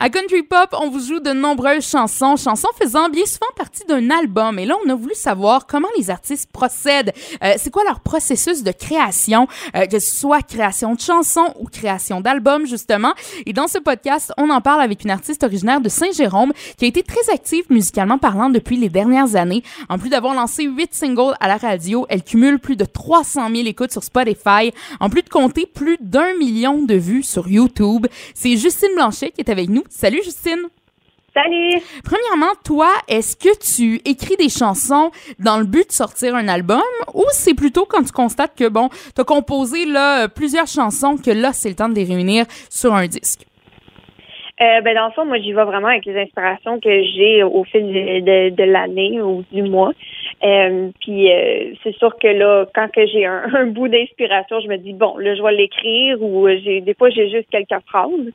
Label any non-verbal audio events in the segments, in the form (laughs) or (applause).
À Country Pop, on vous joue de nombreuses chansons, chansons faisant bien souvent partie d'un album. Et là, on a voulu savoir comment les artistes procèdent. Euh, c'est quoi leur processus de création, euh, que ce soit création de chansons ou création d'albums, justement. Et dans ce podcast, on en parle avec une artiste originaire de Saint-Jérôme qui a été très active musicalement parlant depuis les dernières années. En plus d'avoir lancé huit singles à la radio, elle cumule plus de 300 000 écoutes sur Spotify, en plus de compter plus d'un million de vues sur YouTube. C'est Justine Blanchet qui est avec nous. Salut Justine. Salut. Premièrement, toi, est-ce que tu écris des chansons dans le but de sortir un album ou c'est plutôt quand tu constates que bon, tu as composé là plusieurs chansons que là c'est le temps de les réunir sur un disque? Euh, ben dans le fond, moi j'y vais vraiment avec les inspirations que j'ai au fil de, de, l'année ou du mois. Euh, puis euh, c'est sûr que là, quand que j'ai un, (laughs) un bout d'inspiration, je me dis bon, là je vais l'écrire ou j'ai des fois j'ai juste quelques phrases.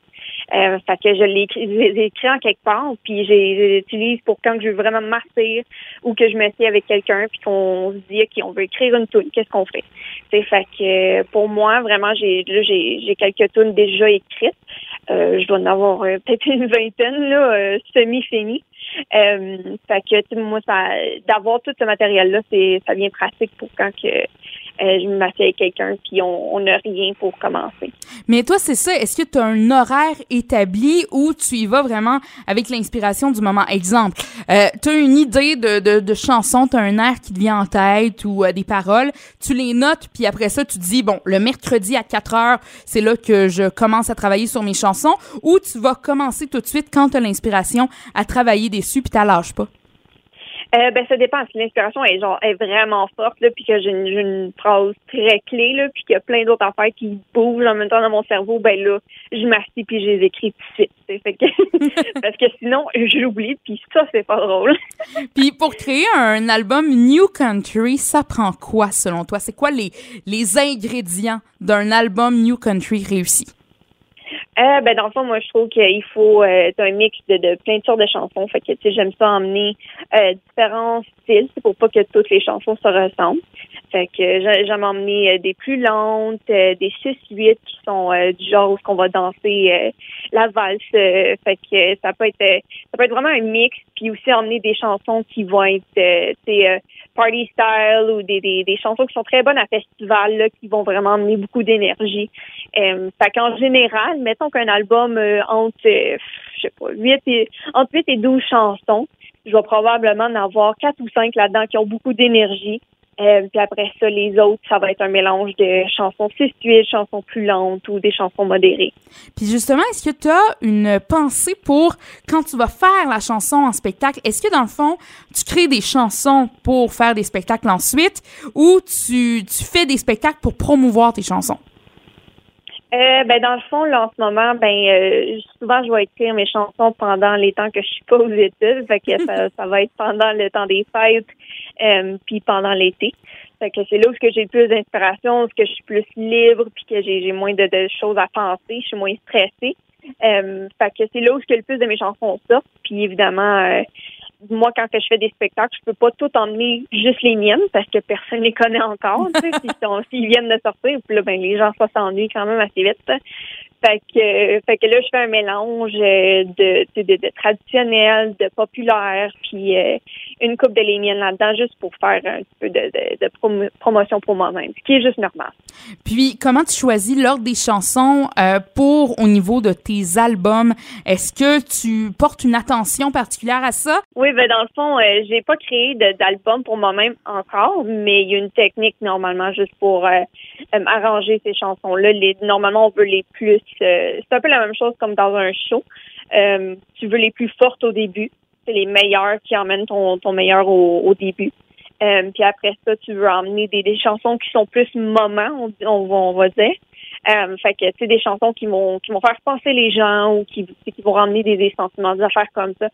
Euh, fait que je les écris en quelque part, puis j'utilise pour quand je veux vraiment marcher ou que je m'assieds avec quelqu'un, puis qu'on se dit ok, on veut écrire une tune, qu'est-ce qu'on fait? C'est fait que pour moi vraiment j'ai j'ai quelques tunes déjà écrites. Euh, je dois en avoir euh, peut-être une vingtaine là, semi-fini. Euh, fait que moi, ça, d'avoir tout ce matériel-là, c'est ça vient pratique pour quand que euh, je m'assieds avec quelqu'un puis on n'a rien pour commencer. Mais toi, c'est ça. Est-ce que tu as un horaire établi ou tu y vas vraiment avec l'inspiration du moment? Exemple, euh, tu as une idée de, de, de chanson, tu as un air qui te vient en tête ou euh, des paroles, tu les notes puis après ça, tu dis, bon, le mercredi à 4 heures, c'est là que je commence à travailler sur mes chansons ou tu vas commencer tout de suite quand tu as l'inspiration à travailler dessus puis tu pas? Euh, ben ça dépend. Si l'inspiration est genre est vraiment forte là, puis que j'ai une, une, phrase très clé là, puis qu'il y a plein d'autres affaires qui bougent en même temps dans mon cerveau, ben là, je m'assis puis je les écris tout de suite. Fait que, (laughs) parce que sinon, j'oublie puis ça c'est pas drôle. (laughs) puis pour créer un album New Country, ça prend quoi selon toi? C'est quoi les les ingrédients d'un album New Country réussi? Euh, ben dans le fond, moi je trouve qu'il faut euh, un mix de, de, plein de sortes de chansons. Fait que tu sais, j'aime ça emmener euh, différents styles, c'est pour pas que toutes les chansons se ressemblent. Fait que j'aime emmener euh, des plus lentes, euh, des 6-8 qui sont du genre où on va danser la valse. fait que ça peut être ça peut être vraiment un mix, puis aussi emmener des chansons qui vont être c'est party style ou des, des, des, chansons qui sont très bonnes à festival, là, qui vont vraiment amener beaucoup d'énergie. Euh, fait qu'en général, mettons qu'un album euh, entre, euh, je sais pas, 8 et, entre 8 et 12 chansons, je vais probablement en avoir 4 ou 5 là-dedans qui ont beaucoup d'énergie. Euh, puis après ça, les autres, ça va être un mélange de chansons de chansons plus lentes ou des chansons modérées. Puis justement, est-ce que tu as une pensée pour quand tu vas faire la chanson en spectacle? Est-ce que dans le fond, tu crées des chansons pour faire des spectacles ensuite ou tu, tu fais des spectacles pour promouvoir tes chansons? Euh, ben dans le fond, là, en ce moment, ben euh, souvent je vais écrire mes chansons pendant les temps que je suis pas aux études, fait que ça, (laughs) ça va être pendant le temps des fêtes, euh, puis pendant l'été. Fait que c'est là où j'ai plus d'inspiration, où que je suis plus libre, puis que j'ai moins de, de, choses à penser, je suis moins stressée. Fait que c'est là où que le plus de mes chansons sortent. Puis évidemment, moi, quand je fais des spectacles, je peux pas tout emmener juste les miennes parce que personne les connaît encore. (laughs) S'ils viennent de sortir, puis là, ben, les gens s'ennuient quand même assez vite. Fait que, fait que là, je fais un mélange euh, de, de, de, traditionnel, de populaire, puis euh, une coupe de les miennes là-dedans, juste pour faire un peu de, de, promotion pour moi-même, ce qui est juste normal. Puis, comment tu choisis l'ordre des chansons euh, pour au niveau de tes albums? Est-ce que tu portes une attention particulière à ça? Oui, ben dans le fond, j'ai pas créé d'album pour moi-même encore, mais il y a une technique normalement juste pour arranger ces chansons-là. Normalement, on veut les plus euh, c'est un peu la même chose comme dans un show. Euh, tu veux les plus fortes au début. C'est les meilleurs qui emmènent ton, ton meilleur au, début. Euh, puis après ça, tu veux emmener des, des chansons qui sont plus moments, on, on, va dire. fait que, tu sais, des chansons qui vont, qui vont faire penser les gens ou qui, qui vont ramener des, des sentiments, des affaires comme ça.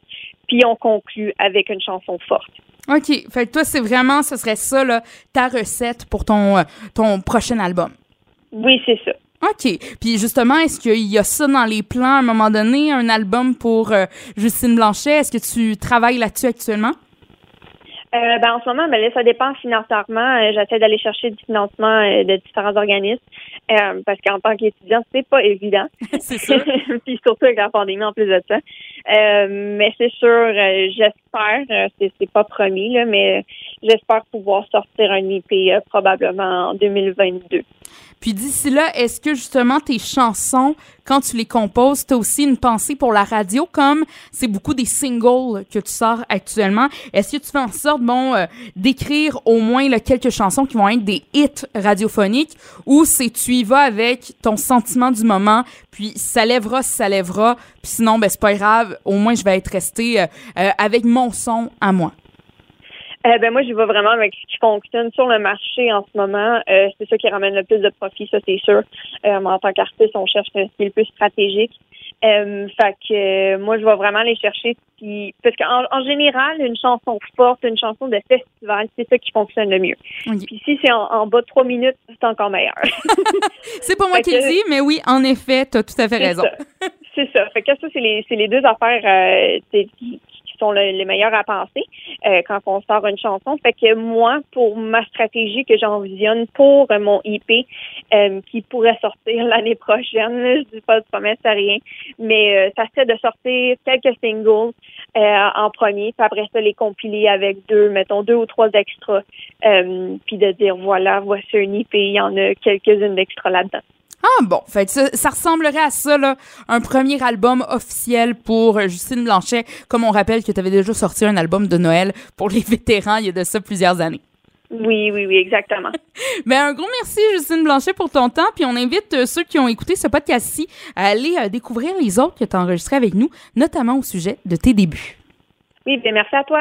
Puis on conclut avec une chanson forte. OK. Fait que toi, c'est vraiment, ce serait ça, là, ta recette pour ton, ton prochain album. Oui, c'est ça. OK. Puis justement, est-ce qu'il y a ça dans les plans à un moment donné, un album pour euh, Justine Blanchet? Est-ce que tu travailles là-dessus actuellement? Euh, ben, en ce moment, ben, là, ça dépend financièrement. Euh, j'essaie d'aller chercher du financement euh, de différents organismes euh, parce qu'en tant qu'étudiant, c'est pas évident. (laughs) c'est sûr. (laughs) Puis surtout avec la pandémie en plus de ça. mais c'est sûr, j'espère, c'est, c'est pas promis, là, mais j'espère pouvoir sortir un IP probablement en 2022. Puis d'ici là, est-ce que justement tes chansons, quand tu les composes, tu as aussi une pensée pour la radio, comme c'est beaucoup des singles que tu sors actuellement. Est-ce que tu fais en sorte, euh, d'écrire au moins quelques chansons qui vont être des hits radiophoniques, ou c'est tu y vas avec ton sentiment du moment, puis ça lèvera ça lèvera, puis sinon, ben c'est pas grave, au moins je vais être resté euh, euh, avec mon son à moi. Ben moi, je vais vraiment avec ce qui fonctionne sur le marché en ce moment. C'est ça qui ramène le plus de profit, ça c'est sûr. En tant qu'artiste, on cherche ce qui est le plus stratégique. Euh, fait que moi, je vais vraiment les chercher. Puis, parce qu'en en général, une chanson forte, une chanson de festival, c'est ça qui fonctionne le mieux. Puis si c'est en, bas de trois minutes, c'est encore meilleur. (laughs) c'est pas moi qui le dis, mais oui, en effet, tu as tout à fait raison. C'est ça. Fait que ça, c'est les, les deux affaires euh, qui, sont les meilleurs à penser euh, quand on sort une chanson. Fait que moi, pour ma stratégie que j'envisionne pour mon IP euh, qui pourrait sortir (laughs) l'année prochaine, je dis pas de promesse à rien, mais euh, ça serait de sortir quelques singles en premier, puis après ça les compiler avec deux, mettons deux ou trois extras, puis de dire voilà, voici un IP, il y en a quelques-unes d'extras là-dedans. Ah bon, fait ça, ça ressemblerait à ça, là, un premier album officiel pour euh, Justine Blanchet, comme on rappelle que tu avais déjà sorti un album de Noël pour les vétérans il y a de ça plusieurs années. Oui, oui, oui, exactement. (laughs) ben, un gros merci, Justine Blanchet, pour ton temps. Puis on invite euh, ceux qui ont écouté ce podcast-ci à aller euh, découvrir les autres que tu as enregistrés avec nous, notamment au sujet de tes débuts. Oui, bien merci à toi.